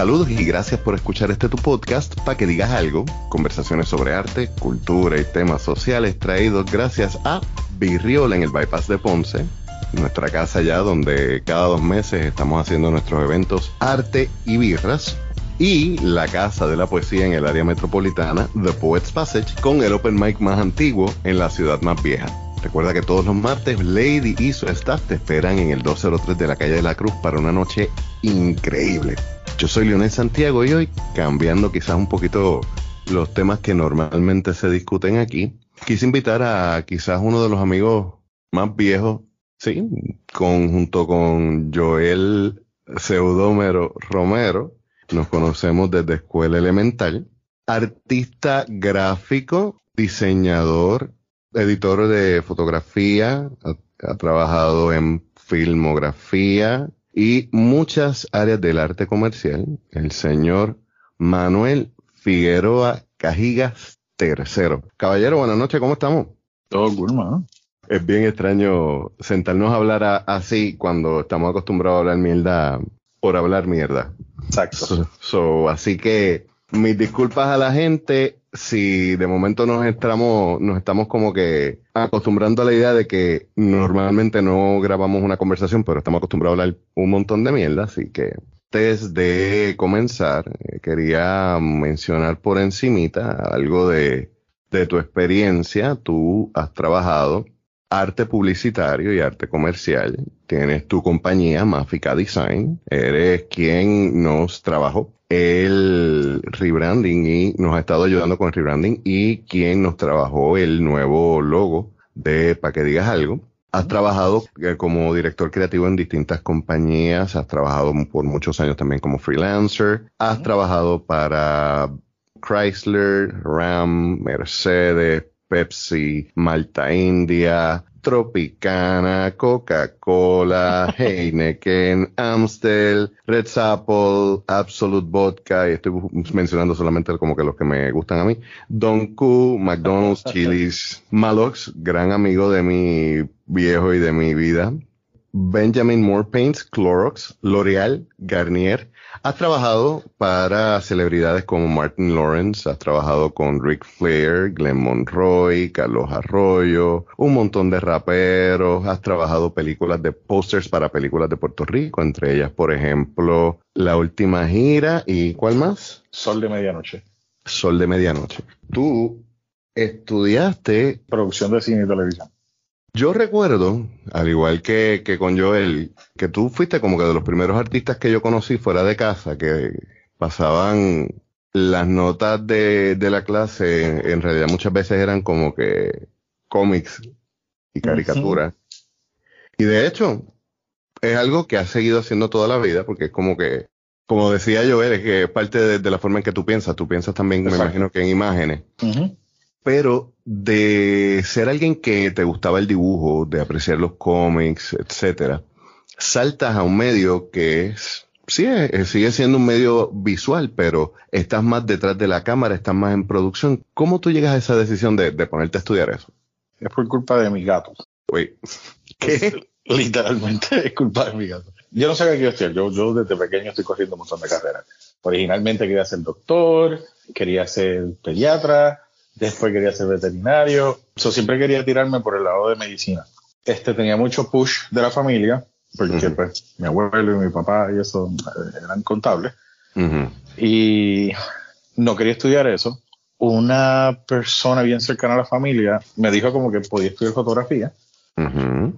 Saludos y gracias por escuchar este tu podcast para que digas algo. Conversaciones sobre arte, cultura y temas sociales traídos gracias a Virriola en el Bypass de Ponce, nuestra casa ya donde cada dos meses estamos haciendo nuestros eventos arte y birras. Y la Casa de la Poesía en el área metropolitana, The Poets Passage, con el open mic más antiguo en la ciudad más vieja. Recuerda que todos los martes Lady y su staff te esperan en el 203 de la calle de la Cruz para una noche increíble. Yo soy Leonel Santiago y hoy, cambiando quizás un poquito los temas que normalmente se discuten aquí, quise invitar a quizás uno de los amigos más viejos, sí, junto con Joel Pseudómero Romero, nos conocemos desde escuela elemental, artista gráfico, diseñador, editor de fotografía, ha trabajado en filmografía, y muchas áreas del arte comercial, el señor Manuel Figueroa Cajigas III. Caballero, buenas noches, ¿cómo estamos? Todo cool. Es bien extraño sentarnos a hablar así cuando estamos acostumbrados a hablar mierda por hablar mierda. Exacto. So, así que mis disculpas a la gente si de momento nos estamos, nos estamos como que acostumbrando a la idea de que normalmente no grabamos una conversación, pero estamos acostumbrados a hablar un montón de mierda, así que antes de comenzar, eh, quería mencionar por encimita algo de, de tu experiencia. Tú has trabajado arte publicitario y arte comercial. Tienes tu compañía, Mafica Design. Eres quien nos trabajó el rebranding y nos ha estado ayudando con el rebranding y quien nos trabajó el nuevo logo de para que digas algo. Has trabajado eh, como director creativo en distintas compañías, has trabajado por muchos años también como freelancer, has trabajado para Chrysler, Ram, Mercedes, Pepsi, Malta India, Tropicana, Coca-Cola, Heineken, Amstel, Red Apple, Absolute Vodka, y estoy mencionando solamente como que los que me gustan a mí, Don Q, McDonald's, Chili's, Malox, gran amigo de mi viejo y de mi vida, Benjamin Moore Paints, Clorox, L'Oreal, Garnier, Has trabajado para celebridades como Martin Lawrence, has trabajado con Rick Flair, Glenn Monroy, Carlos Arroyo, un montón de raperos, has trabajado películas de posters para películas de Puerto Rico, entre ellas, por ejemplo, La Última Gira y ¿cuál más? Sol de Medianoche. Sol de Medianoche. Tú estudiaste producción de cine y televisión. Yo recuerdo, al igual que, que, con Joel, que tú fuiste como que de los primeros artistas que yo conocí fuera de casa, que pasaban las notas de, de la clase, en, realidad muchas veces eran como que cómics y caricaturas. Y de hecho, es algo que has seguido haciendo toda la vida, porque es como que, como decía Joel, es que es parte de, la forma en que tú piensas. Tú piensas también, me imagino que en imágenes pero de ser alguien que te gustaba el dibujo, de apreciar los cómics, etcétera, saltas a un medio que es, sí, sigue siendo un medio visual, pero estás más detrás de la cámara, estás más en producción. ¿Cómo tú llegas a esa decisión de, ponerte a estudiar eso? Es por culpa de mi gato. Uy, ¿qué? Literalmente es culpa de mi gato. Yo no sé qué quiero estudiar. Yo, yo desde pequeño estoy corriendo un montón de carreras. Originalmente quería ser doctor, quería ser pediatra, después quería ser veterinario, so, siempre quería tirarme por el lado de medicina. Este tenía mucho push de la familia, porque pues mi abuelo y mi papá y eso eh, eran contables, y no quería estudiar eso. Una persona bien cercana a la familia me dijo como que podía estudiar fotografía,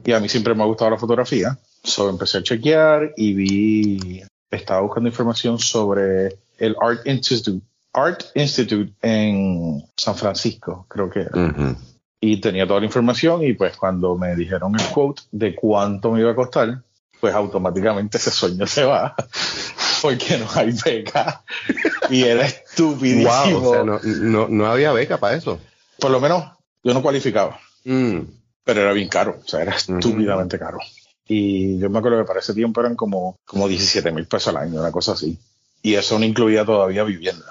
y a mí siempre me ha gustado la fotografía, so empecé a chequear y vi, estaba buscando información sobre el Art Institute Art Institute en San Francisco, creo que era. Y tenía toda la información y pues cuando me dijeron el quote de cuánto me iba a costar, pues automáticamente ese sueño se va porque no hay beca y era estupidísimo. Wow, o sea, no, no, había beca para eso. Por lo menos yo no cualificaba, mm. pero era bien caro, o sea, era estúpidamente caro. Y yo me acuerdo que para ese tiempo eran como, como 17 mil pesos al año, una cosa así. Y eso no incluía todavía vivienda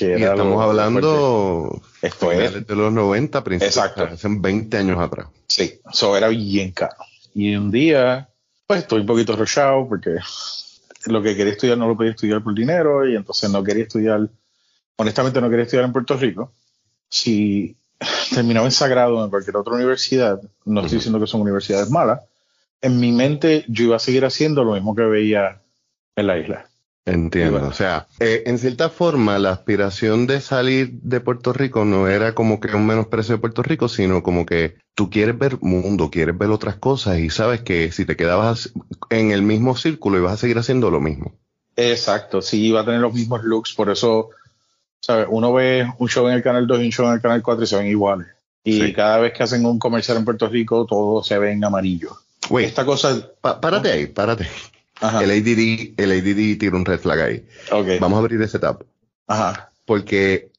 y estamos hablando esto es de los 90 principios exacto. hace 20 años atrás. Sí eso era bien caro. Y un día pues estoy un poquito rushado porque lo que quería estudiar no lo podía estudiar por dinero y entonces no quería estudiar, honestamente no quería estudiar en Puerto Rico. Si terminaba en Sagrado en cualquier otra universidad, no estoy diciendo que son universidades malas, en mi mente yo iba a seguir haciendo lo mismo que veía en la isla. Entiendo, o sea, eh, en cierta forma la aspiración de salir de Puerto Rico no era como que un menosprecio de Puerto Rico, sino como que tú quieres ver mundo, quieres ver otras cosas y sabes que si te quedabas en el mismo círculo ibas a seguir haciendo lo mismo. Exacto, sí, iba a tener los mismos looks, por eso, ¿sabes? Uno ve un show en el Canal 2 y un show en el Canal 4 y se ven iguales. Y cada vez que hacen un comercial en Puerto Rico, todo se ve en amarillo. Güey, esta cosa... párate ahí, párate. El ADD, el ADD tiene un red flag ahí. Vamos a abrir ese tab. Ajá. Porque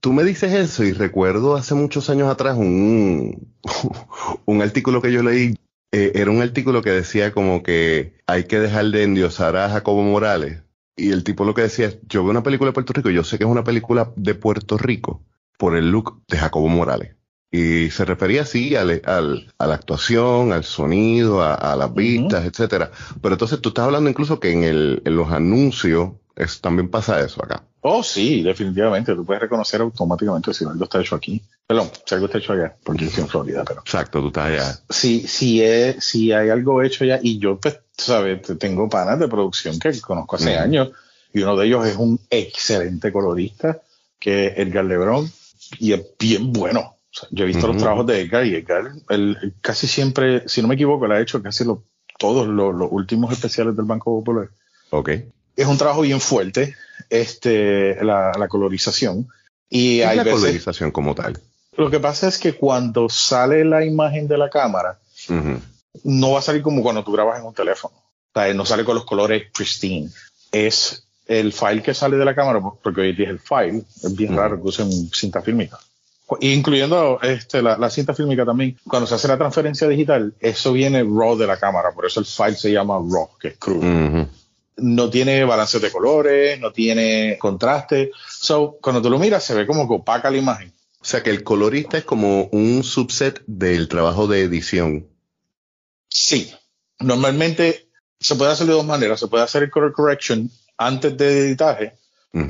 tú me dices eso y recuerdo hace muchos años atrás un, un artículo que yo leí. Eh, era un artículo que decía como que hay que dejar de endiosar a Jacobo Morales. Y el tipo lo que decía es, yo veo una película de Puerto Rico, yo sé que es una película de Puerto Rico por el look de Jacobo Morales. Y se refería así al, al, a la actuación, al sonido, a, las vistas, etcétera. Pero entonces tú estás hablando incluso que en, el, en los anuncios es, también pasa eso acá. Oh, sí, definitivamente. Tú puedes reconocer automáticamente si algo está hecho aquí. Perdón, si algo está hecho allá, porque yo estoy en Florida, pero. Exacto, tú estás allá. Sí, sí, es, si hay algo hecho allá, y yo, pues, sabes, tengo panas de producción que conozco hace años, y uno de ellos es un excelente colorista, que es Edgar Lebrón, y es bien bueno yo he visto los trabajos de Edgar y Edgar casi siempre, si no me equivoco, le ha hecho casi todos los, últimos especiales del Banco Popular. Ok. Es un trabajo bien fuerte, este, la, colorización. Y hay la colorización como tal? Lo que pasa es que cuando sale la imagen de la cámara, no va a salir como cuando tú grabas en un teléfono. O sea, no sale con los colores pristine. Es el file que sale de la cámara, porque hoy día es el file, es bien raro que usen cinta fílmica incluyendo este, la, cinta fílmica también, cuando se hace la transferencia digital, eso viene RAW de la cámara, por eso el file se llama RAW, que es crudo. No tiene balance de colores, no tiene contraste. So, cuando tú lo miras, se ve como que opaca la imagen. O sea que el colorista es como un subset del trabajo de edición. Sí. Normalmente se puede hacer de dos maneras. Se puede hacer el color correction antes de editaje,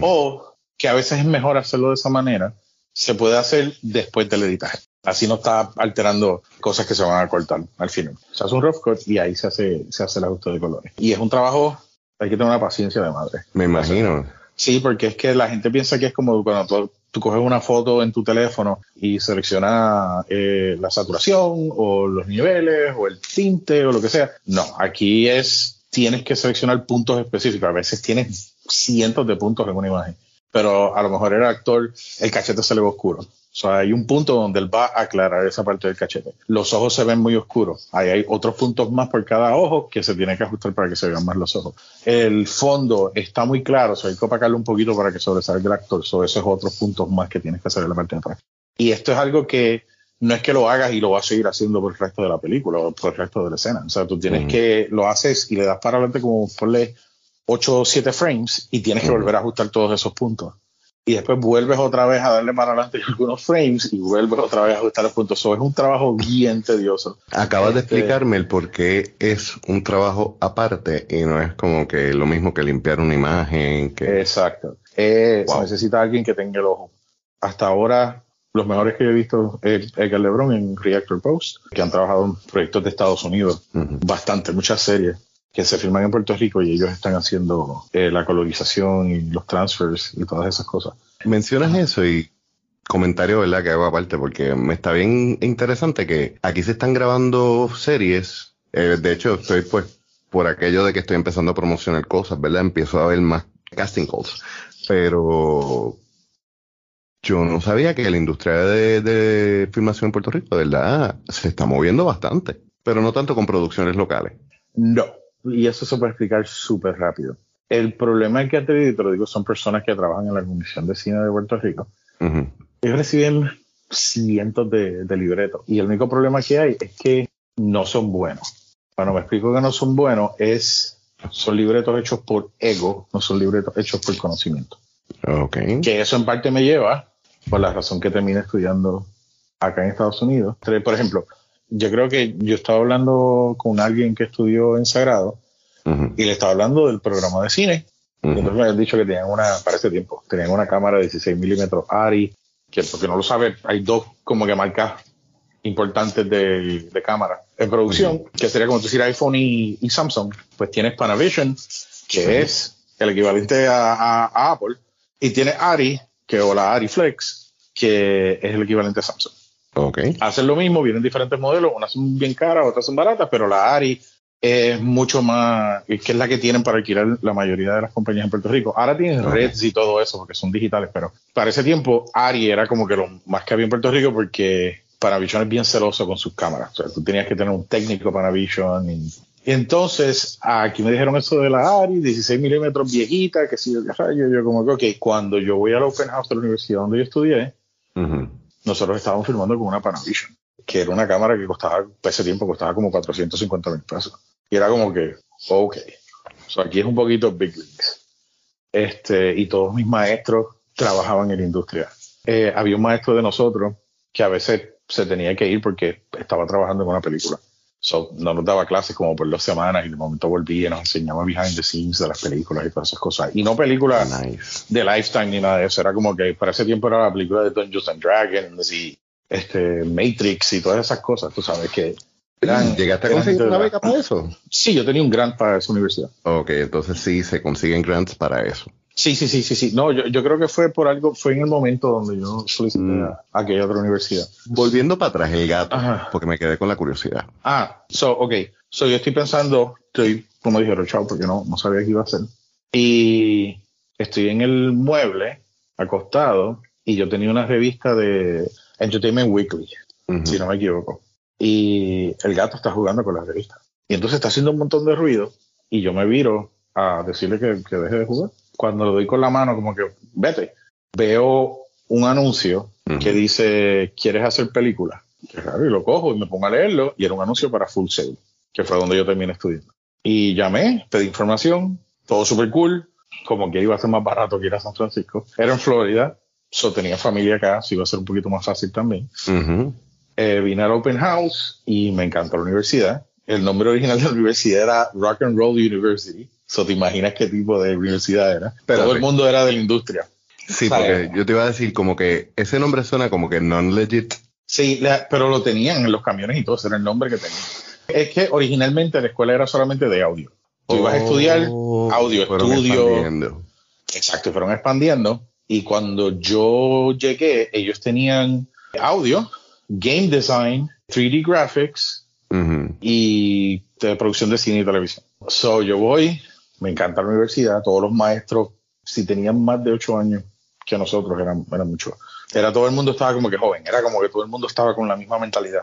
o que a veces es mejor hacerlo de esa manera se puede hacer después del editaje. Así no está alterando cosas que se van a cortar al final. Se hace un rough cut y ahí se hace, se hace el ajuste de colores. Y es un trabajo, hay que tener una paciencia de madre. Me imagino. Sí, porque es que la gente piensa que es como cuando tú, coges una foto en tu teléfono y selecciona eh, la saturación o los niveles o el tinte o lo que sea. No, aquí es, tienes que seleccionar puntos específicos. A veces tienes cientos de puntos en una imagen pero a lo mejor el actor, el cachete se le ve oscuro. O sea, hay un punto donde él va a aclarar esa parte del cachete. Los ojos se ven muy oscuros. Ahí hay otros puntos más por cada ojo que se tiene que ajustar para que se vean más los ojos. El fondo está muy claro, o sea, hay que opacarlo un poquito para que sobresalga el actor. So, esos otros puntos más que tienes que hacer en la parte de atrás. Y esto es algo que no es que lo hagas y lo vas a seguir haciendo por el resto de la película o por el resto de la escena. O sea, tú tienes que, lo haces y le das para adelante como ponle 8 o 7 frames y tienes que volver a ajustar todos esos puntos. Y después vuelves otra vez a darle para adelante algunos frames y vuelves otra vez a ajustar los puntos. Eso es un trabajo bien tedioso. Acabas de este, explicarme el por qué es un trabajo aparte y no es como que lo mismo que limpiar una imagen. Que... Exacto. Se necesita alguien que tenga el ojo. Hasta ahora, los mejores que he visto es Edgar Lebron en Reactor Post, que han trabajado en proyectos de Estados Unidos, bastante, muchas series que se firman en Puerto Rico y ellos están haciendo eh, la colorización y los transfers y todas esas cosas. Mencionas eso y comentario, ¿verdad? Que hago aparte porque me está bien interesante que aquí se están grabando series. Eh, de hecho, estoy pues por aquello de que estoy empezando a promocionar cosas, ¿verdad? Empiezo a ver más casting calls. Pero yo no sabía que la industria de, de filmación en Puerto Rico, de verdad, se está moviendo bastante. Pero no tanto con producciones locales. No, y eso se puede explicar súper rápido. El problema es que te, te lo digo, son personas que trabajan en la Comisión de Cine de Puerto Rico. Ellos reciben cientos de, libretos. Y el único problema que hay es que no son buenos. Cuando me explico que no son buenos, es son libretos hechos por ego, no son libretos hechos por conocimiento. Okay. Que eso en parte me lleva, por la razón que terminé estudiando acá en Estados Unidos. Por ejemplo, yo creo que yo estaba hablando con alguien que estudió en Sagrado y le estaba hablando del programa de cine. Y entonces me habían dicho que tenían una, para ese tiempo, tenían una cámara de 16 milímetros ARRI, que porque no lo sabe, hay dos como que marcas importantes de, de cámara en producción, que sería como decir iPhone y, y Samsung. Pues tienes Panavision, que es el equivalente a, a- a Apple, y tienes ARRI, que o la ARRI Flex, que es el equivalente a Samsung. Ok. Hacen lo mismo, vienen diferentes modelos, unas son bien caras, otras son baratas, pero la ARI es mucho más, que es la que tienen para alquilar la mayoría de las compañías en Puerto Rico. Ahora tienen Ok. Reds y todo eso porque son digitales, pero para ese tiempo ARI era como que lo más que había en Puerto Rico porque Panavision es bien celoso con sus cámaras. O sea, tú tenías que tener un técnico Panavision y, y entonces aquí me dijeron eso de la ARI, 16 milímetros viejita, que si yo, qué rayo, yo como que, ok, cuando yo voy al Open House de la universidad donde yo estudié, Ujú. Nosotros estábamos filmando con una Panavision, que era una cámara que costaba, ese tiempo costaba como 450 mil pesos. Y era como que, ok, so aquí es un poquito Big Leagues. Este, y todos mis maestros trabajaban en la industria. Eh, había un maestro de nosotros que a veces se tenía que ir porque estaba trabajando en una película. So, no nos daba clases como por dos semanas y de momento volvía y nos enseñaba behind the scenes de las películas y todas esas cosas. Y no películas Nice. de Lifetime ni nada de eso. Era como que para ese tiempo era la película de Dungeons and Dragons y este, Matrix y todas esas cosas, tú sabes que eran- ¿Llegaste a conseguir una beca para eso? Sí, yo tenía un grant para esa universidad. Ok, entonces sí se consiguen grants para eso. Sí, sí, sí, sí, sí. No, yo, yo creo que fue por algo, fue en el momento donde yo solicité Mm. a, aquella otra universidad. Volviendo para atrás, el gato, Ajá. porque me quedé con la curiosidad. Ah, so, ok. So, yo estoy pensando, estoy, como dijeron, chao, porque no, no sabía qué iba a hacer. Y estoy en el mueble, acostado, y yo tenía una revista de Entertainment Weekly. Ujú. si no me equivoco. Y el gato está jugando con la revista. Y entonces está haciendo un montón de ruido y yo me viro a decirle que, que deje de jugar. Cuando le doy con la mano, como que vete, veo un anuncio Ujú. que dice, ¿quieres hacer película? Qué raro, y lo cojo y me pongo a leerlo y era un anuncio para Full Sail, que fue donde yo terminé estudiando. Y llamé, pedí información, todo súper cool, como que iba a ser más barato que ir a San Francisco. Era en Florida, so tenía familia acá, so iba a ser un poquito más fácil también. Ujú. Eh, vine al Open House y me encantó la universidad. El nombre original de la universidad era Rock and Roll University. So te imaginas qué tipo de universidad era. Pero Todo el mundo era de la industria. Sí, porque yo te iba a decir como que ese nombre suena como que non-legit. Sí, la- pero lo tenían en los camiones y todo, ese era el nombre que tenían. Es que originalmente la escuela era solamente de audio. Tú ibas a estudiar Oh, audio, estudio. expandiendo. Exacto, fueron expandiendo. Y cuando yo llegué, ellos tenían audio, game design, 3D graphics, y de producción de cine y televisión. So, yo voy, me encanta la universidad, todos los maestros, si tenían más de ocho años que nosotros, eran, eran muchos. Era todo el mundo estaba como que joven, era como que todo el mundo estaba con la misma mentalidad.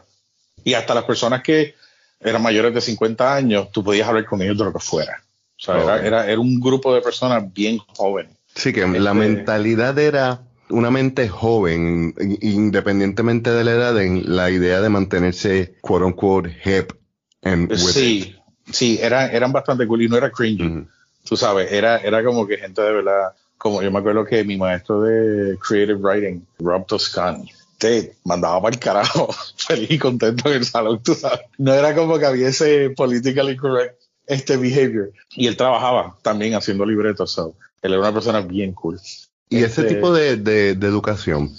Y hasta las personas que eran mayores de 50 años, tú podías hablar con ellos de lo que fuera. O sea, era, Ok. era, era un grupo de personas bien jóvenes. Sí, que la Este- mentalidad era una mente joven, in- independientemente de la edad, en la idea de mantenerse, quote unquote, hip and with it. Sí, sí, eran, eran bastante cool y no era cringy. Tú sabes, era, era como que gente de verdad, como yo me acuerdo que mi maestro de Creative Writing, Rob Toscani, te mandaba para el carajo, feliz y contento en el salón, tú sabes. No era como que había ese politically correct este behavior. Y él trabajaba también haciendo libretos, so, él era una persona bien cool. Y ese Este- tipo de, de- de educación,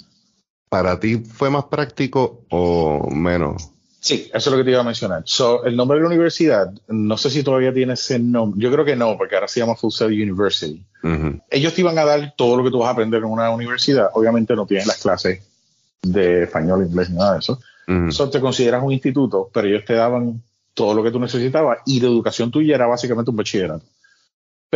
¿para ti fue más práctico o menos? Sí, eso es lo que te iba a mencionar. So, el nombre de la universidad, no sé si todavía tiene ese nombre. Yo creo que no, porque ahora se llama Full Sail University. Ellos te iban a dar todo lo que tú vas a aprender en una universidad. Obviamente no tienes las clases de español, inglés, nada de eso. Ujú. Eso te consideras un instituto, pero ellos te daban todo lo que tú necesitabas y la educación tuya era básicamente un bachillerato.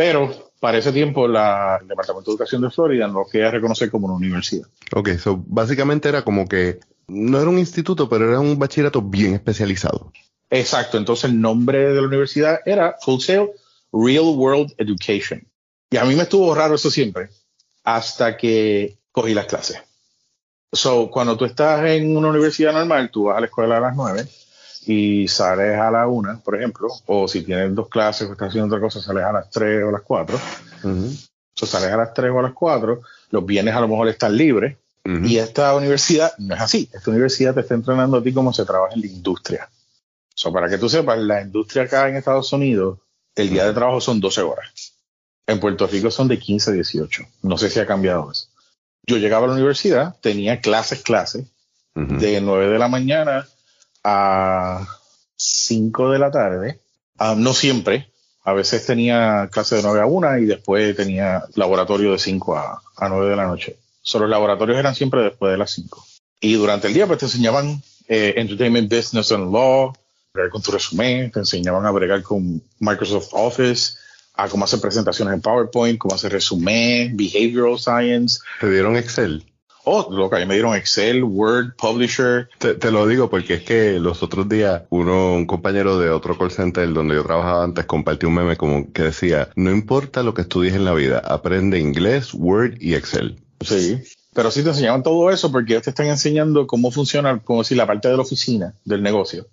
Pero para ese tiempo la, el Departamento de Educación de Florida no lo quería reconocer como una universidad. Ok, so básicamente era como que no era un instituto, pero era un bachillerato bien especializado. Exacto, entonces el nombre de la universidad era Full Sail Real World Education. Y a mí me estuvo raro eso siempre, hasta que cogí las clases. So, cuando tú estás en una universidad normal, tú vas a la escuela a las 9 y sales a la 1, por ejemplo, o si tienes dos clases o estás haciendo otra cosa, sales a las 3 o a las 4. Ujú. So, sales a las 3 o a las 4, los viernes a lo mejor están libres. Y esta universidad no es así. Esta universidad te está entrenando a ti cómo se trabaja en la industria. So, para que tú sepas, la industria acá en Estados Unidos el día de trabajo son 12 horas. En Puerto Rico son de 15 a 18. No sé si ha cambiado eso. Yo llegaba a la universidad, tenía clases, clases, de 9 de la mañana a 5 de la tarde. Ah, no siempre. A veces tenía clase de 9 a 1 y después tenía laboratorio de 5 a, a 9 de la noche. Solo los laboratorios eran siempre después de las 5. Y durante el día pues te enseñaban eh, Entertainment Business and Law, bregar con tu resumen, te enseñaban a bregar con Microsoft Office, a cómo hacer presentaciones en PowerPoint, cómo hacer resumen, Behavioral Science. ¿Te dieron Excel? Oh, loca, me dieron Excel, Word, Publisher. Te, lo digo porque es que los otros días uno, un compañero de otro call center donde yo trabajaba antes compartió un meme como que decía, no importa lo que estudies en la vida, aprende inglés, Word y Excel. Sí, pero sí te enseñaban todo eso porque ellos te están enseñando cómo funciona, como si la parte de la oficina, del negocio.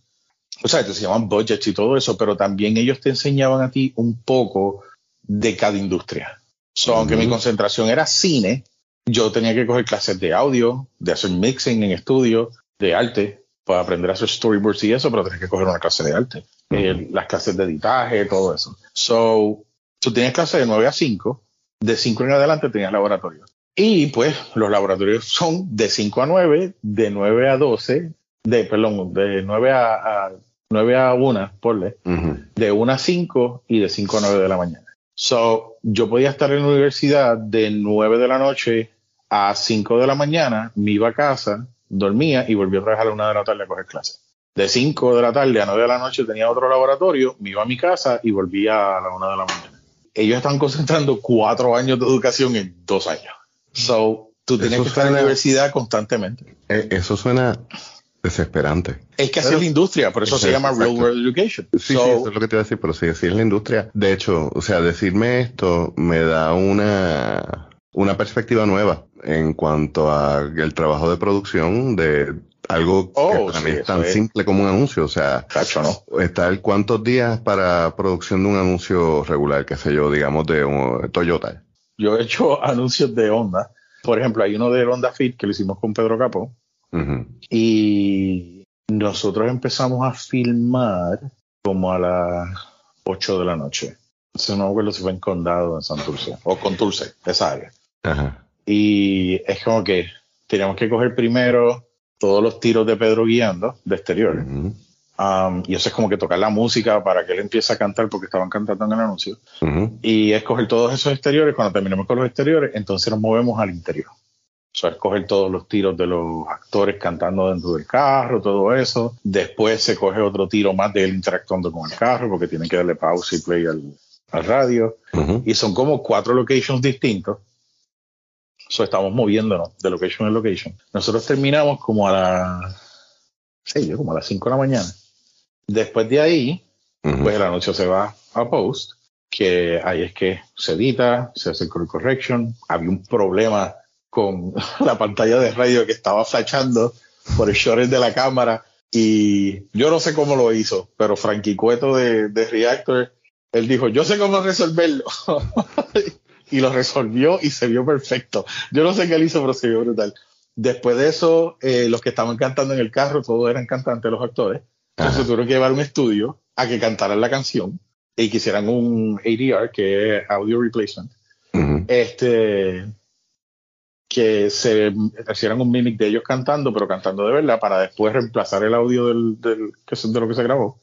O sea, te enseñaban budgets y todo eso, pero también ellos te enseñaban a ti un poco de cada industria. So, Aunque mi concentración era cine, yo tenía que coger clases de audio, de hacer mixing en estudio, de arte, para aprender a hacer storyboards y eso, pero tenía que coger una clase de arte. Eh, las clases de editaje, todo eso. So, tú tenías clase de 9 a 5, de 5 en adelante tenías laboratorio. Y pues los laboratorios son de 5 a 9, de 9 a 12, de, perdón, de 9 a, a 9 a 1, ponle, de 1 a 5 y de 5 a 9 de la mañana. So, yo podía estar en la universidad de 9 de la noche a 5 de la mañana, me iba a casa, dormía y volví a trabajar a la 1 de la tarde a coger clases. De 5 de la tarde a 9 de la noche tenía otro laboratorio, me iba a mi casa y volvía a la 1 de la mañana. Ellos están concentrando 4 años de educación en 2 años. So, tú tienes que estar en la universidad constantemente. Eh, eso suena desesperante. Es que así es la industria, por eso se llama Real World Education. Sí, sí, eso es lo que te iba a decir, pero sí, así es la industria. De hecho, o sea, decirme esto me da una, una perspectiva nueva en cuanto a el trabajo de producción de algo que oh, para mí es tan simple como un anuncio. O sea, Cacho, ¿no? estar cuántos días para producción de un anuncio regular, qué sé yo, digamos, de un Toyota yo he hecho anuncios de Honda. Por ejemplo, hay uno de Honda Fit que lo hicimos con Pedro Capó. Y nosotros empezamos a filmar como a las 8 de la noche. No me acuerdo si fue en Condado, en Santurce, o Conturce, esa área. Y es como que teníamos que coger primero todos los tiros de Pedro guiando de exterior. Um, y eso es como que tocar la música para que él empiece a cantar porque estaban cantando en el anuncio. Y escoger todos esos exteriores. Cuando terminemos con los exteriores, entonces nos movemos al interior. O sea, escoger todos los tiros de los actores cantando dentro del carro, todo eso. Después se coge otro tiro más de él interactuando con el carro porque tienen que darle pausa y play al, radio. Y son como cuatro locations distintos. So, estamos moviéndonos de location en location. Nosotros terminamos como a las, sí, como a las 5 de la mañana. Después de ahí, pues el anuncio se va a post, que ahí es que se edita, se hace el correction. Había un problema con la pantalla de radio que estaba flashando por el short de la cámara y yo no sé cómo lo hizo, pero Frankie Cueto de, de Reactor, él dijo, yo sé cómo resolverlo. y lo resolvió y se vio perfecto. Yo no sé qué él hizo, pero se vio brutal. Después de eso, eh, los que estaban cantando en el carro, todos eran cantantes, los actores. Entonces tuvieron que llevar un estudio a que cantaran la canción y que hicieran un ADR, que es Audio Replacement. Este que se hicieran un mimic de ellos cantando, pero cantando de verdad, para después reemplazar el audio del, del que de lo que se grabó.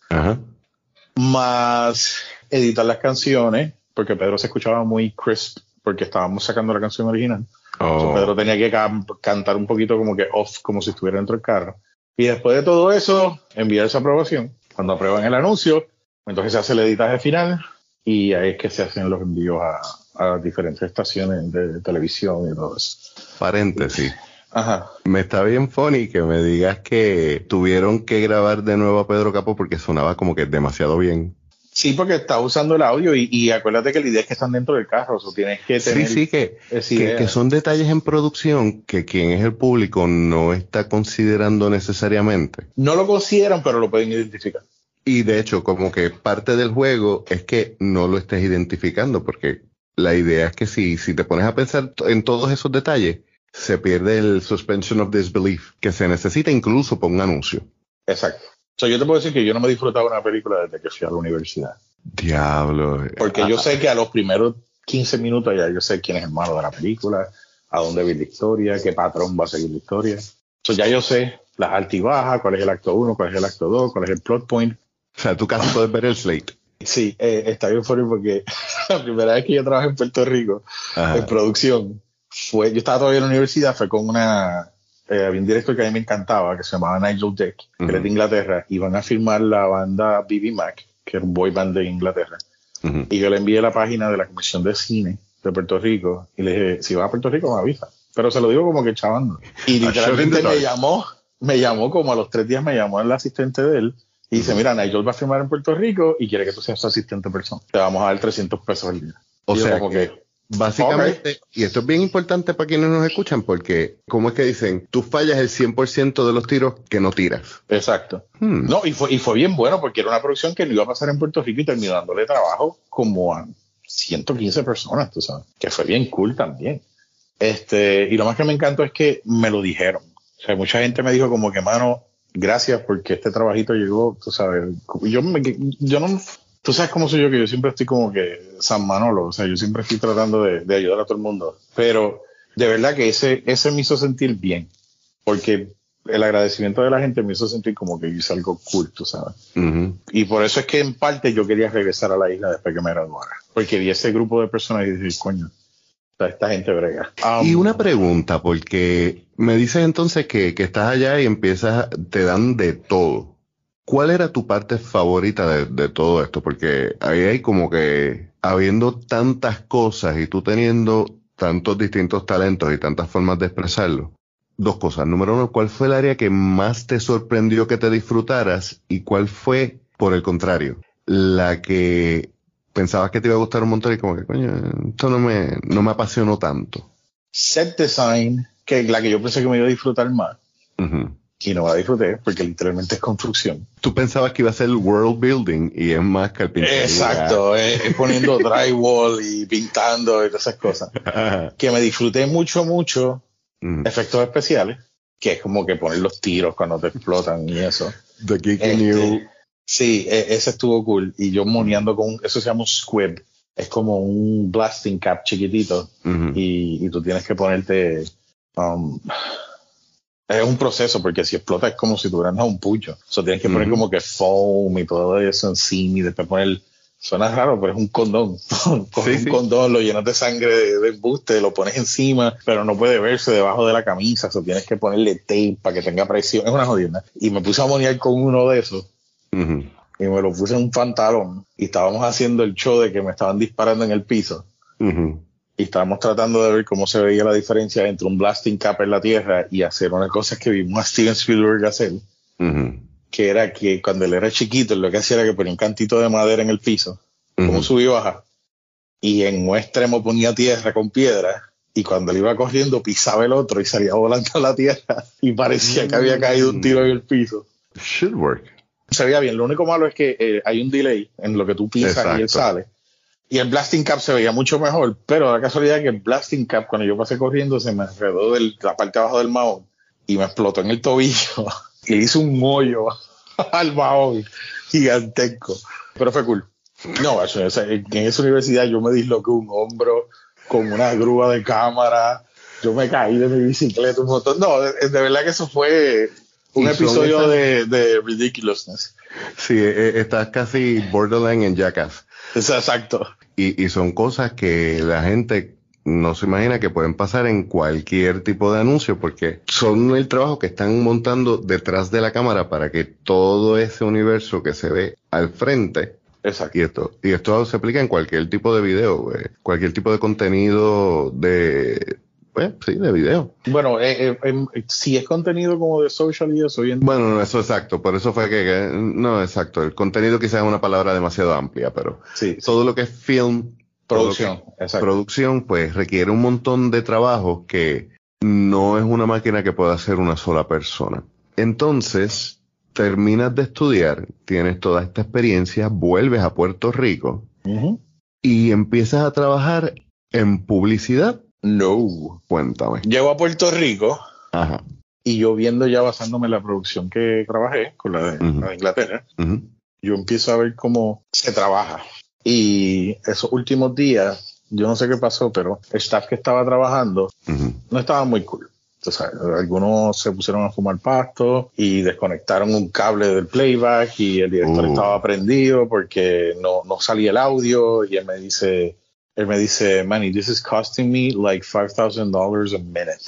Más editar las canciones, porque Pedro se escuchaba muy crisp, porque estábamos sacando la canción original. Oh. Pedro tenía que cantar un poquito como que off, como si estuviera dentro del carro. Y después de todo eso, enviar esa aprobación. Cuando aprueban el anuncio, entonces se hace el editaje final y ahí es que se hacen los envíos a, diferentes estaciones de, televisión y todo eso. Paréntesis. Ajá. Me está bien funny que me digas que tuvieron que grabar de nuevo a Pedro Capo porque sonaba como que demasiado bien. Sí, porque está usando el audio y, acuérdate que la idea es que están dentro del carro, o tienes que tener... Sí, sí, que, que, son detalles en producción que quien es el público no está considerando necesariamente. No lo consideran, pero lo pueden identificar. Y de hecho, como que parte del juego es que no lo estés identificando, porque la idea es que si, si te pones a pensar en todos esos detalles, se pierde el suspension of disbelief que se necesita incluso por un anuncio. Exacto. O sea, yo te puedo decir que yo no me he disfrutado una película desde que fui a la universidad. Diablo. Porque yo sé que a los primeros 15 minutos ya yo sé quién es el malo de la película, a dónde va la historia, qué patrón va a seguir la historia. Entonces ya yo sé las altibajas, cuál es el acto 1, cuál es el acto 2, cuál es el plot point. O sea, tú casi puedes ver el slate. Sí, eh, está bien funny porque la primera vez que yo trabajé en Puerto Rico Ajá. en producción fue, yo estaba todavía en la universidad, fue con una, eh, había un director que a mí me encantaba, que se llamaba Nigel Deck, que era Ujú. de Inglaterra, y van a filmar la banda BB Mac, que era un boy band de Inglaterra. Ujú. Y yo le envié la página de la Comisión de Cine de Puerto Rico y le dije, si vas a Puerto Rico me avisa. Pero se lo digo como que chavando. Y A shot in literalmente me llamó, me llamó como a los tres días, me llamó el asistente de él y dice, mira, Nigel va a firmar en Puerto Rico y quiere que tú seas su asistente personal. Te vamos a dar 300 pesos al día. O Y sea como que- que, Básicamente, y esto es bien importante para quienes nos escuchan, porque, ¿cómo es que dicen? Tú fallas el 100% de los tiros que no tiras. exacto. Hmm. No, y fue, y fue bien bueno porque era una producción que no iba a pasar en Puerto Rico y terminó dándole trabajo como a 115 personas, tú sabes, que fue bien cool también. Este, y lo más que me encantó es que me lo dijeron. O sea, mucha gente me dijo como que, mano, gracias porque este trabajito llegó, tú sabes. Yo, me, yo no, tú sabes cómo soy yo, que yo siempre estoy como que San Manolo, o sea, yo siempre estoy tratando de, de ayudar a todo el mundo. Pero de verdad que ese, ese me hizo sentir bien, porque el agradecimiento de la gente me hizo sentir como que hice algo cool, tú sabes. Ujú. Y por eso es que en parte yo quería regresar a la isla después que me graduara. Porque vi ese grupo de personas y dije, coño, esta, esta gente brega. Um, Y una pregunta, porque me dices entonces que, que estás allá y empiezas, te dan de todo. ¿Cuál era tu parte favorita de, de todo esto? Porque ahí hay como que, habiendo tantas cosas y tú teniendo tantos distintos talentos y tantas formas de expresarlo. Dos cosas. Número uno, ¿cuál fue el área que más te sorprendió que te disfrutaras? ¿Y cuál fue, por el contrario, la que pensabas que te iba a gustar un montón y como que, coño, esto no me, no me apasionó tanto? set design, que es la que yo pensé que me iba a disfrutar más. Y no la disfruté porque literalmente es construcción. Tú pensabas que iba a ser world building y es más carpintería. Exacto, es, es poniendo drywall y pintando y todas esas cosas. Ajá. Que me disfruté mucho, mucho Ujú. efectos especiales, que es como que poner los tiros cuando te explotan y eso. The Geeky Este, New. Sí, e- ese estuvo cool. Y yo moneando con, eso se llama un squib. Es como un blasting cap chiquitito. Ujú. Y, y tú tienes que ponerte. um, es un proceso, porque si explota es como si tuvieras un pucho. O sea, tienes que poner como que foam y todo eso encima y después poner. Suena raro, pero es un condón. Coges Sí, un sí. condón, lo llenas de sangre de, de embuste, lo pones encima, pero no puede verse debajo de la camisa. O sea, tienes que ponerle tape para que tenga presión. Es una jodida. Y me puse a monear con uno de esos y me lo puse en un pantalón y estábamos haciendo el show de que me estaban disparando en el piso Ujú. Y estábamos tratando de ver cómo se veía la diferencia entre un blasting cap en la tierra y hacer una cosa que vimos a Steven Spielberg hacer, que era que cuando él era chiquito lo que hacía era que ponía un cantito de madera en el piso, como subía y baja, y en un extremo ponía tierra con piedra y cuando él iba corriendo pisaba el otro y salía volando a la tierra y parecía que había caído un tiro en el piso. Should work. se veía bien. Lo único malo es que eh, hay un delay en lo que tú pisas y él Exacto. sale. Y el blasting cap se veía mucho mejor, pero la casualidad es que el blasting cap, cuando yo pasé corriendo, se me enredó de la parte de abajo del mahón y me explotó en el tobillo y hice un hoyo al mahón gigantesco. Pero fue cool. No, en esa universidad yo me disloqué un hombro con una grúa de cámara. Yo me caí de mi bicicleta un montón. No, de, de verdad que eso fue un episodio de, de ridiculousness. Sí, eh, estás casi borderline en Jackass. Es exacto. Y, y son cosas que la gente no se imagina que pueden pasar en cualquier tipo de anuncio porque son el trabajo que están montando detrás de la cámara para que todo ese universo que se ve al frente Exacto. y esto y esto se aplica en cualquier tipo de video, eh, cualquier tipo de contenido de pues, sí, de video. Bueno, eh, eh, em, si es contenido como de social y eso, hoy en Bueno, no, eso exacto, por eso fue que, que- no, exacto, el contenido quizás es una palabra demasiado amplia, pero sí, todo lo que es film, que producción. Exacto. producción, pues requiere un montón de trabajo que no es una máquina que pueda hacer una sola persona. Entonces, terminas de estudiar, tienes toda esta experiencia, vuelves a Puerto Rico y empiezas a trabajar en publicidad. No. Cuéntame. Llego a Puerto Rico Ajá. y yo viendo ya basándome en la producción que trabajé con la de, la de Inglaterra, yo empiezo a ver cómo se trabaja. Y esos últimos días, yo no sé qué pasó, pero el staff que estaba trabajando no estaba muy cool. O sea, algunos se pusieron a fumar pasto y desconectaron un cable del playback y el director Uh. estaba prendido porque no, no salía el audio y él me dice, él me dice, Manny, this is costing me like $5,000 a minute.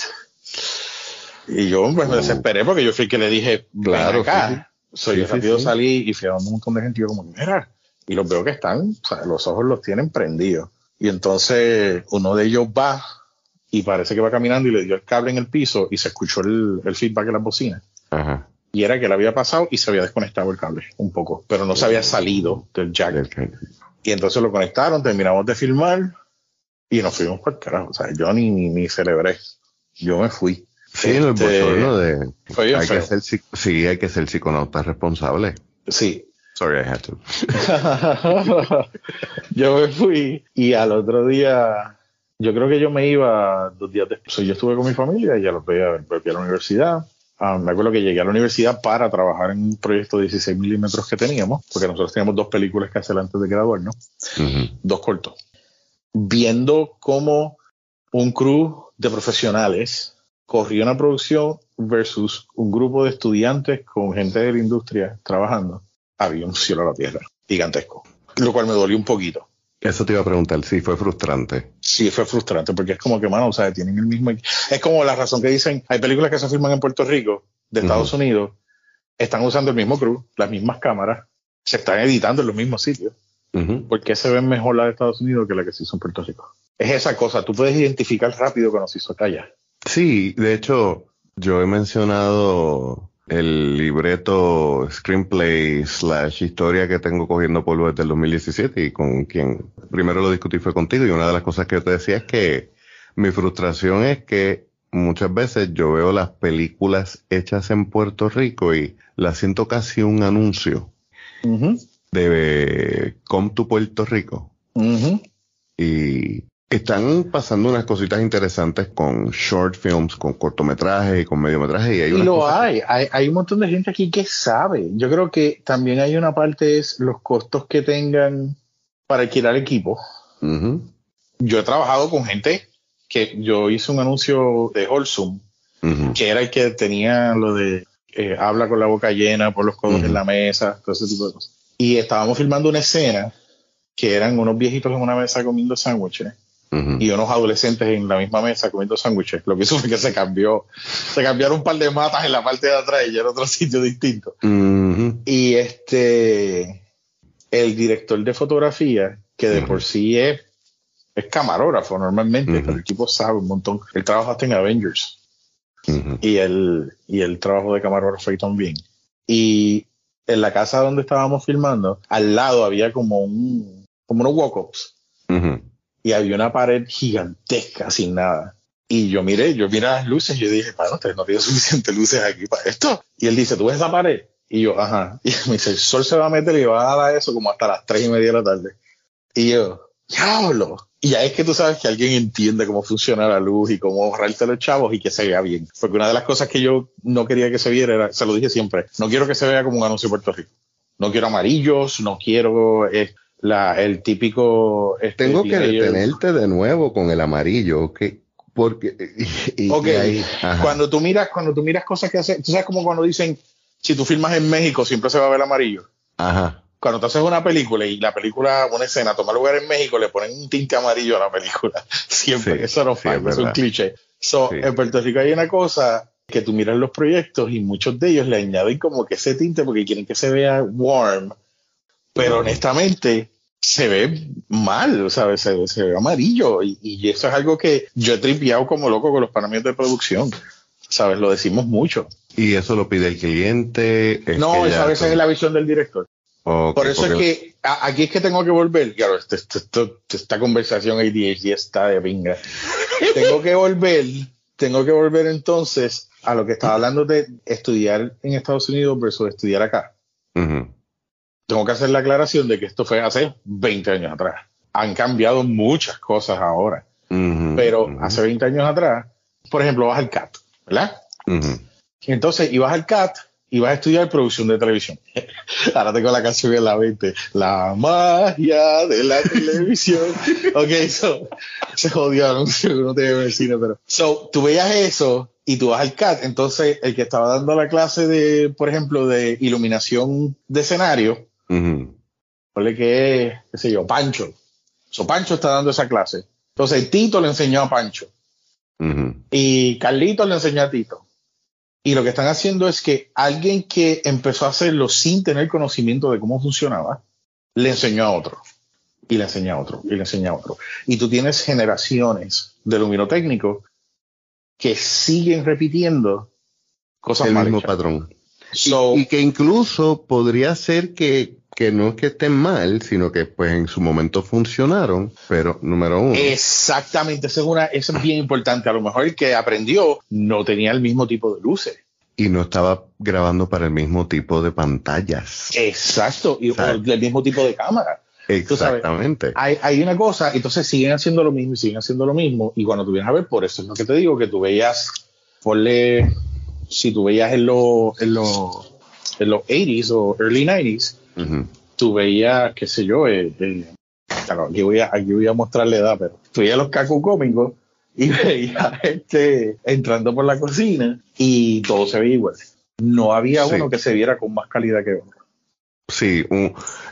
Y yo pues, me Uh. desesperé porque yo fui que le dije, Claro, acá. sí. So, Sí, yo rápido sí. salí y fui a donde un montón de gente y yo como, mira, y los veo que están, o sea, los ojos los tienen prendidos. Y entonces uno de ellos va y parece que va caminando y le dio el cable en el piso y se escuchó el, el feedback de la bocina. Ajá. Y era que le había pasado y se había desconectado el cable un poco, pero no se había salido del jack. Y entonces lo conectaron, terminamos de filmar y nos fuimos por el carajo. O sea, yo ni, ni, ni celebré. Yo me fui. Sí, en el Este, bochorno de. fue bien Hay que ser, sí, hay que ser psiconauta responsable. Sí, Sorry, I had to. yo me fui y al otro día, yo creo que yo me iba dos días después. Yo estuve con mi familia y ya los veía, a la universidad. Ah, me acuerdo que llegué a la universidad para trabajar en un proyecto de 16 milímetros que teníamos, porque nosotros teníamos dos películas que hacer antes de graduarnos, Ujú. dos cortos. Viendo cómo un crew de profesionales corrió una producción versus un grupo de estudiantes con gente de la industria trabajando, había un cielo a la tierra gigantesco, lo cual me dolió un poquito. Eso te iba a preguntar, sí, fue frustrante. Sí, fue frustrante porque es como que, mano, o sea, tienen el mismo. Es como la razón que dicen: hay películas que se filman en Puerto Rico, de Estados Unidos, están usando el mismo crew, las mismas cámaras, se están editando en los mismos sitios. Ujú. ¿Por qué se ven mejor la de Estados Unidos que la que se hizo en Puerto Rico? Es esa cosa, tú puedes identificar rápido que no se hizo acá allá. Sí, de hecho, yo he mencionado el libreto, screenplay, slash historia que tengo cogiendo polvo desde el 2017 y con quien primero lo discutí fue contigo. Y una de las cosas que yo te decía es que mi frustración es que muchas veces yo veo las películas hechas en Puerto Rico y las siento casi un anuncio de Come to Puerto Rico. Y están pasando unas cositas interesantes con short films, con cortometrajes y con mediometrajes. Y hay Y lo hay. hay, hay un montón de gente aquí que sabe. Yo creo que también hay una parte es los costos que tengan para alquilar equipo. Yo he trabajado con gente que yo hice un anuncio de Holsum, ujú, que era el que tenía lo de eh, habla con la boca llena, por los codos en la mesa, todo ese tipo de cosas. Y estábamos filmando una escena que eran unos viejitos en una mesa comiendo sándwiches ujú. y unos adolescentes en la misma mesa comiendo sándwiches. Lo que hizo fue que se cambió, se cambiaron un par de matas en la parte de atrás y ya era otro sitio distinto. Y este, el director de fotografía, que de por sí es, es camarógrafo normalmente, pero el equipo sabe un montón. Él trabaja hasta en Avengers y el, y el trabajo de camarógrafo ahí también. Y en la casa donde estábamos filmando, al lado había como un, como unos walk-ups. Y había una pared gigantesca sin nada. Y yo miré, yo miré las luces y yo dije, para ustedes no tienen suficientes luces aquí para esto. Y él dice, ¿tú ves esa pared? Y yo, ajá. Y me dice, el sol se va a meter y va a dar eso como hasta las tres y media de la tarde. Y yo, diablo. Y ya es que tú sabes que alguien entiende cómo funciona la luz y cómo ahorrarte los chavos y que se vea bien. Porque una de las cosas que yo no quería que se viera era, se lo dije siempre, no quiero que se vea como un anuncio de Puerto Rico. No quiero amarillos, no quiero eh, la, el típico... este, Tengo que detenerte de nuevo con el amarillo, ¿ok? Porque. y- ahí- cuando tú miras, cuando tú miras cosas que hacen, tú sabes como cuando dicen, si tú filmas en México siempre se va a ver amarillo. Ajá. Cuando tú haces una película y la película, una escena toma lugar en México, le ponen un tinte amarillo a la película. Siempre, Sí, eso no sí, es es un cliché. So, Sí. En Puerto Rico hay una cosa que tú miras los proyectos y muchos de ellos le añaden como que ese tinte porque quieren que se vea warm, pero honestamente se ve mal, ¿sabes? Se, se ve amarillo y, y eso es algo que yo he tripeado como loco con los parámetros de producción, ¿sabes? Lo decimos mucho. Y eso lo pide el cliente. es no, esa a veces es la visión del director. Ok, Por eso porque- es que a- aquí es que tengo que volver. Claro, este- este- esto- esta conversación ADHD está de pinga. tengo que volver, tengo que volver entonces a lo que estaba hablando de estudiar en Estados Unidos versus estudiar acá. Ujú, Tengo que hacer la aclaración de que esto fue hace 20 años atrás. Han cambiado muchas cosas ahora, pero hace 20 años atrás, por ejemplo, vas al CAT, ¿verdad? ujú, Entonces ibas al CAT y vas a estudiar producción de televisión. Ahora tengo la canción en la mente. La magia de la televisión. ok, so, se jodió, no sé, no te voy a decir, pero. So, tú veías eso y tú vas al CAT. Entonces, el que estaba dando la clase de, por ejemplo, de iluminación de escenario, uh que es, qué sé yo, Pancho. So, Pancho está dando esa clase. Entonces, Tito le enseñó a Pancho. Y Carlito le enseñó a Tito. Y lo que están haciendo es que alguien que empezó a hacerlo sin tener conocimiento de cómo funcionaba, le enseñó a otro. Y le enseñó a otro. Y le enseñó a otro. Y tú tienes generaciones de luminotécnicos que siguen repitiendo cosas El mismo patrón. y, que incluso podría ser que, que, no es que estén mal, sino que pues en su momento funcionaron, pero número uno. Exactamente, eso es, una, eso es bien importante. A lo mejor el que aprendió no tenía el mismo tipo de luces. Y no estaba grabando para el mismo tipo de pantallas. Exacto, y el mismo tipo de cámara. Exactamente. hay, hay, una cosa, entonces siguen haciendo lo mismo y siguen haciendo lo mismo. Y cuando tú vienes a ver, por eso es lo que te digo, que tú veías, ponle, si tú veías en los, en los, en los 80s o early 90s, tú veías, qué sé yo, eh, eh, aquí, voy a, aquí voy a mostrarle edad, pero tú veías los cacu cómicos y veías este, entrando por la cocina y todo se veía igual. No había uno que se viera con más calidad que otro. Sí,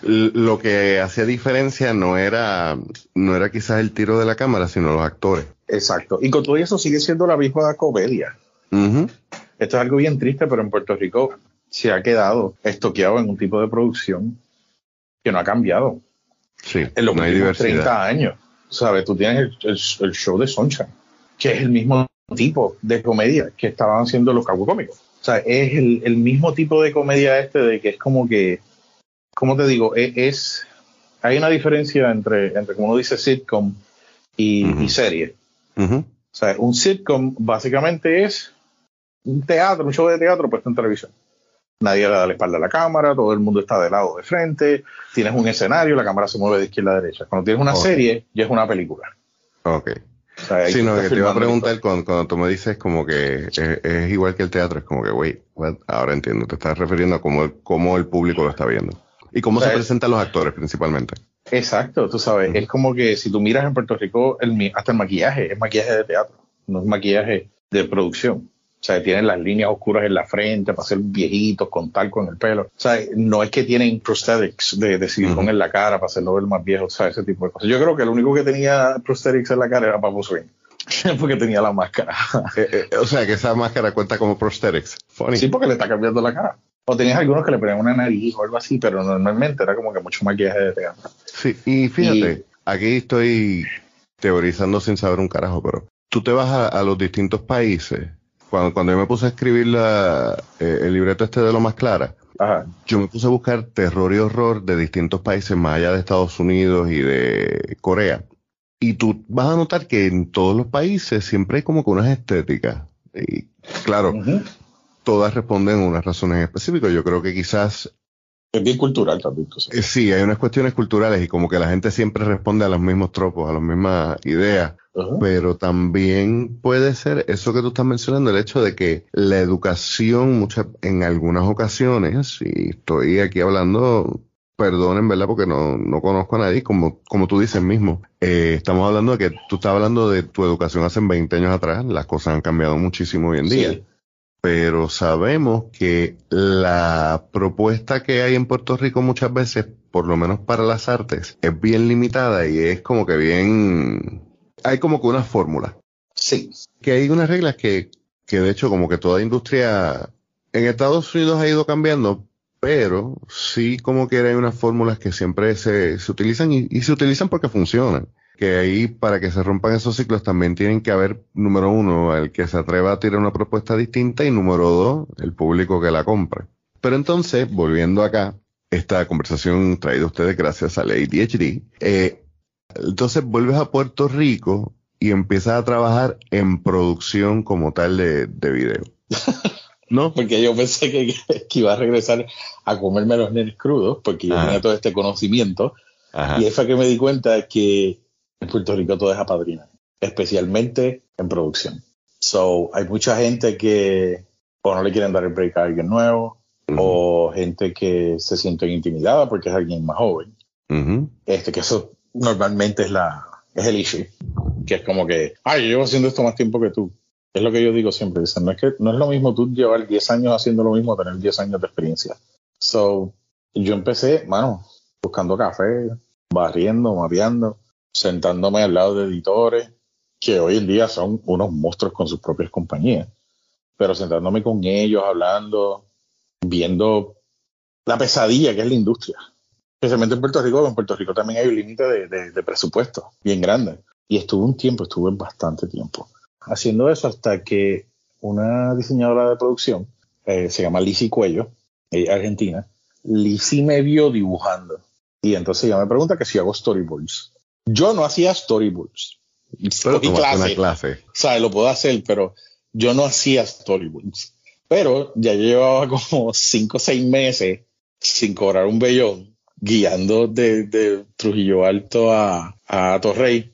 lo que hacía diferencia no era, no era quizás el tiro de la cámara, sino los actores. Exacto. Y con todo eso sigue siendo la misma comedia. Esto es algo bien triste, pero en Puerto Rico se ha quedado estoqueado en un tipo de producción que no ha cambiado. Sí, en los últimos 30 años. ¿Sabes? Tú tienes el, show de Sunshine, que es el mismo tipo de comedia que estaban haciendo los cómicos. O sea, es el, el mismo tipo de comedia este de que es como que ¿cómo te digo? E, es, hay una diferencia entre, entre como uno dice, sitcom y, serie. O sea, un sitcom básicamente es un teatro, un show de teatro puesto en televisión. Nadie le da la espalda a la cámara, todo el mundo está de lado de frente, tienes un escenario, la cámara se mueve de izquierda a derecha. Cuando tienes una serie, ya es una película. Ok. O sí, no, que te iba a preguntar cuando, tú me dices como que es, igual que el teatro, es como que, wait, ahora entiendo, te estás refiriendo a cómo, cómo el público lo está viendo. ¿Y cómo se presentan los actores principalmente? Exacto, tú sabes, es como que si tú miras en Puerto Rico, el, hasta el maquillaje es maquillaje de teatro, no es maquillaje de producción. O sea, tienen las líneas oscuras en la frente para ser viejitos con talco en el pelo. O sea, no es que tienen prosthetics de, de silicón en la cara para hacerlo ver más viejo, o sea, ese tipo de cosas. Yo creo que el único que tenía prosthetics en la cara era Papo Swing. porque tenía la máscara. Eh, eh, o sea, que esa máscara cuenta como prosthetics. Sí, porque le está cambiando la cara. O tenías algunos que le ponían una nariz o algo así, pero normalmente era como que mucho maquillaje de teatro. Sí, y fíjate, aquí estoy teorizando sin saber un carajo, pero tú te vas a, los distintos países. Cuando, cuando yo me puse a escribir la, eh, el libreto este de lo más clara, yo me puse a buscar terror y horror de distintos países más allá de Estados Unidos y de Corea. Y tú vas a notar que en todos los países siempre hay como que unas estéticas. Y claro, todas responden a unas razones específicas. Yo creo que quizás... Es bien cultural también. Eh, sí, hay unas cuestiones culturales y como que la gente siempre responde a los mismos tropos, a las mismas ideas. Pero también puede ser eso que tú estás mencionando, el hecho de que la educación muchas, en algunas ocasiones, y estoy aquí hablando perdonen, ¿verdad? Porque no, no conozco a nadie, como, como tú dices mismo. Eh, estamos hablando de que tú estás hablando de tu educación hace 20 años atrás, las cosas han cambiado muchísimo hoy en día pero sabemos que la propuesta que hay en Puerto Rico muchas veces, por lo menos para las artes, es bien limitada y es como que bien... Hay como que una fórmula. Sí. Que hay unas reglas que, que de hecho como que toda industria en Estados Unidos ha ido cambiando, pero sí como que hay unas fórmulas que siempre se, se utilizan y, y se utilizan porque funcionan que ahí para que se rompan esos ciclos también tienen que haber, número uno, el que se atreva a tirar una propuesta distinta y número dos, el público que la compre. Pero entonces, volviendo acá, esta conversación traída a ustedes gracias a la ADHD, eh, entonces vuelves a Puerto Rico y empiezas a trabajar en producción como tal de, de video. ¿No? Porque yo pensé que, iba a regresar a comerme los nenes crudos, porque yo tenía todo este conocimiento. Y es que me di cuenta que en Puerto Rico todo es apadrina, especialmente en producción. So, hay mucha gente que o no le quieren dar el break a alguien nuevo, o gente que se siente intimidada porque es alguien más joven. Este, que eso normalmente es la, es el issue. Que es como que, ay, yo llevo haciendo esto más tiempo que tú. Es lo que yo digo siempre. Dicen, no es que, no es lo mismo tú llevar 10 años haciendo lo mismo, tener 10 años de experiencia. So, yo empecé, mano, buscando café, barriendo, mapeando, sentándome al lado de editores que hoy en día son unos monstruos con sus propias compañías. Pero sentándome con ellos, hablando, viendo la pesadilla que es la industria. Especialmente en Puerto Rico, en Puerto Rico también hay un límite de, presupuesto bien grande. Y estuve un tiempo, estuve bastante tiempo haciendo eso hasta que una diseñadora de producción, eh, se llama Lizzie Cuello, ella argentina, Lizzie me vio dibujando. Y entonces ella me pregunta que si hago storyboards. Yo no hacía storyboards. Pero clase. clase. O sea, lo puedo hacer, pero yo no hacía storyboards. Pero ya llevaba como cinco o seis meses sin cobrar un bellón, guiando de, Trujillo Alto a, a Torrey.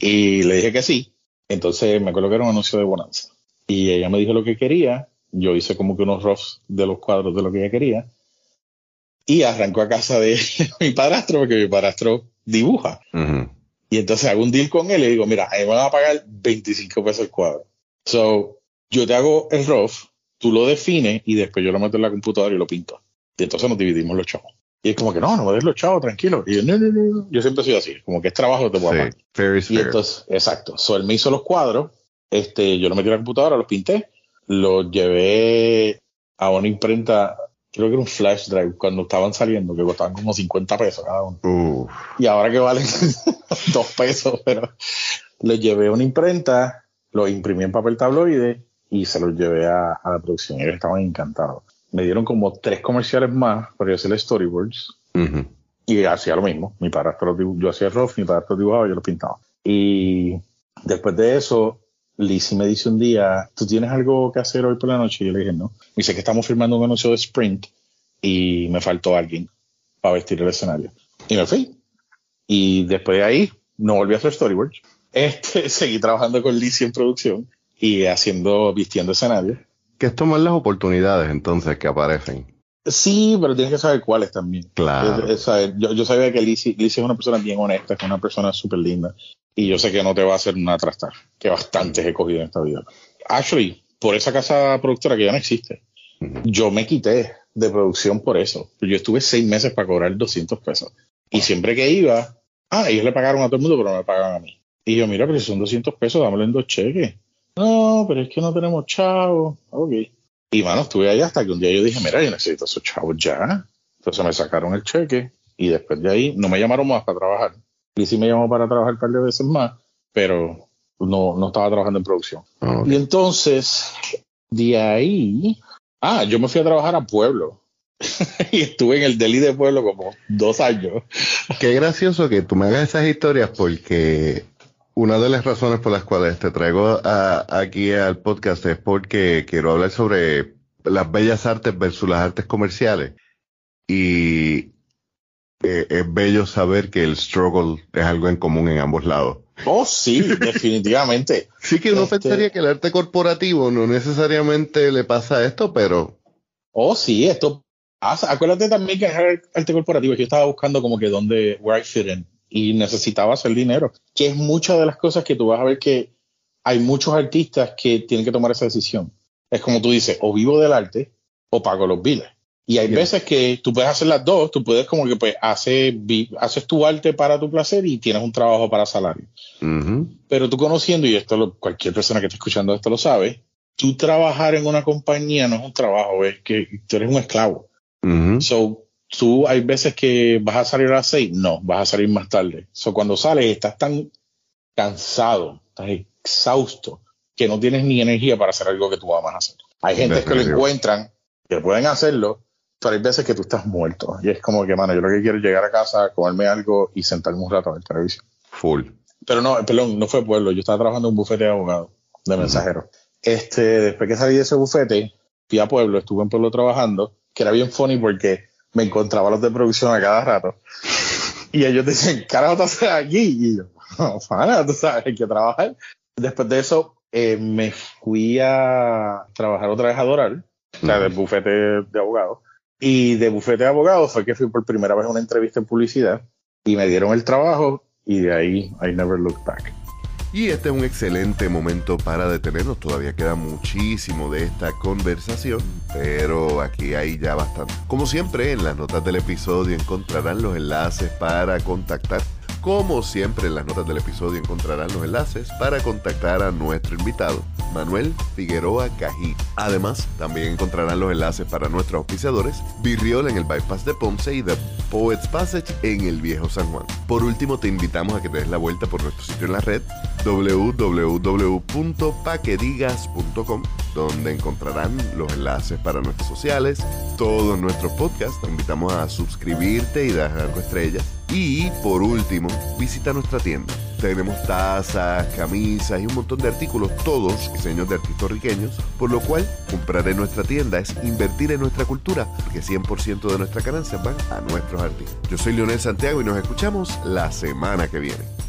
Y le dije que sí. Entonces me acuerdo que era un anuncio de Bonanza. Y ella me dijo lo que quería. Yo hice como que unos roughs de los cuadros de lo que ella quería. Y arrancó a casa de mi padrastro, porque mi padrastro dibuja. Y entonces hago un deal con él y digo, mira, a mí me van a pagar 25 pesos el cuadro. So, yo te hago el rough, tú lo defines y después yo lo meto en la computadora y lo pinto. Y entonces nos dividimos los chavos. Y es como que no, no me des los chavos, tranquilo. Y yo, no, no, no, yo siempre soy así, como que es trabajo, te puedo sí, Y entonces, exacto. So, él me hizo los cuadros, este, yo lo metí en la computadora, los pinté, los llevé a una imprenta, creo que era un flash drive, cuando estaban saliendo, que costaban como 50 pesos cada uno. Y ahora que valen dos pesos, pero los llevé a una imprenta, los imprimí en papel tabloide y se los llevé a, la producción. Ellos estaban encantados. Me dieron como tres comerciales más para hacer storyboards. Y hacía lo mismo. Mi padrastro, yo hacía rough, mi padrastro dibujaba, yo lo pintaba. Y después de eso, Lizzie me dice un día, ¿tú tienes algo que hacer hoy por la noche? Y yo le dije, no. Me dice que estamos firmando un anuncio de Sprint y me faltó alguien para vestir el escenario. Y me fui. Y después de ahí, no volví a hacer storyboards. Este, seguí trabajando con Lizzie en producción y haciendo, vistiendo escenarios. ¿Qué es tomar las oportunidades entonces que aparecen? Sí, pero tienes que saber cuáles también. Claro. yo, sabía que Lizzie, es una persona bien honesta, es una persona súper linda. Y yo sé que no te va a hacer una trastar, que bastantes he cogido en esta vida. Actually, por esa casa productora que ya no existe, yo me quité de producción por eso. Yo estuve seis meses para cobrar 200 pesos. Y siempre que iba, ah, ellos le pagaron a todo el mundo, pero no me pagan a mí. Y yo, mira, pero si son 200 pesos, dámelo en dos cheques. No, pero es que no tenemos chavos. Ok. Y mano, estuve ahí hasta que un día yo dije, mira, yo necesito esos chavos ya. Entonces me sacaron el cheque y después de ahí no me llamaron más para trabajar. Y sí me llamó para trabajar un par de veces más, pero no, no estaba trabajando en producción. Ah, y entonces, de ahí, ah, yo me fui a trabajar a Pueblo. y estuve en el deli de Pueblo como dos años. Qué gracioso que tú me hagas esas historias porque una de las razones por las cuales te traigo aquí al podcast es porque quiero hablar sobre las bellas artes versus las artes comerciales. Y eh, es bello saber que el struggle es algo en común en ambos lados. Oh, sí, definitivamente. sí que uno este pensaría que el arte corporativo no necesariamente le pasa esto, pero... Oh, sí, esto pasa. Acuérdate también que el arte corporativo, yo estaba buscando como que dónde, where I fit in y necesitaba hacer dinero, que es muchas de las cosas que tú vas a ver que hay muchos artistas que tienen que tomar esa decisión. Es como tú dices, o vivo del arte o pago los biles. Y hay veces que tú puedes hacer las dos, tú puedes como que pues haces, haces tu arte para tu placer y tienes un trabajo para salario. Pero tú conociendo, y esto cualquier persona que esté escuchando esto lo sabe, tú trabajar en una compañía no es un trabajo, es que tú eres un esclavo. So, tú hay veces que vas a salir a las seis, no, vas a salir más tarde. So, cuando sales estás tan cansado, estás exhausto, que no tienes ni energía para hacer algo que tú amas hacer. Hay gente que lo encuentran, que pueden hacerlo, pero hay veces que tú estás muerto. Y es como que, mano, yo lo que quiero es llegar a casa, comerme algo y sentarme un rato a ver televisión. Full. Pero no, perdón, no fue pueblo. Yo estaba trabajando en un bufete de abogados, de mensajeros. Este, después que salí de ese bufete, fui a pueblo, estuve en pueblo trabajando, que era bien funny porque me encontraba los de producción a cada rato. Y ellos dicen, carajo, te haces aquí? Y yo, no, pana, tú sabes, hay que trabajar. Después de eso, eh, me fui a trabajar otra vez a Doral, o sea, del bufete de abogados. Y de bufete de abogados fue que fui por primera vez a una entrevista en publicidad y me dieron el trabajo y de ahí I never looked back. Y este es un excelente momento para detenernos. Todavía queda muchísimo de esta conversación, pero aquí hay ya bastante. Como siempre, en las notas del episodio encontrarán los enlaces para contactar como siempre en las notas del episodio encontrarán los enlaces para contactar a nuestro invitado, Manuel Figueroa Cají. Además, también encontrarán los enlaces para nuestros auspiciadores, Virriol en el Bypass de Ponce y The Poets Passage en el Viejo San Juan. Por último, te invitamos a que te des la vuelta por nuestro sitio en la red www.paquedigas.com donde encontrarán los enlaces para nuestras sociales, todos nuestros podcasts. Te invitamos a suscribirte y dejar estrellas. Y por último, visita nuestra tienda. Tenemos tazas, camisas y un montón de artículos, todos diseños de artistas riqueños, por lo cual comprar en nuestra tienda es invertir en nuestra cultura, porque 100% de nuestras ganancias van a nuestros artistas. Yo soy Leonel Santiago y nos escuchamos la semana que viene.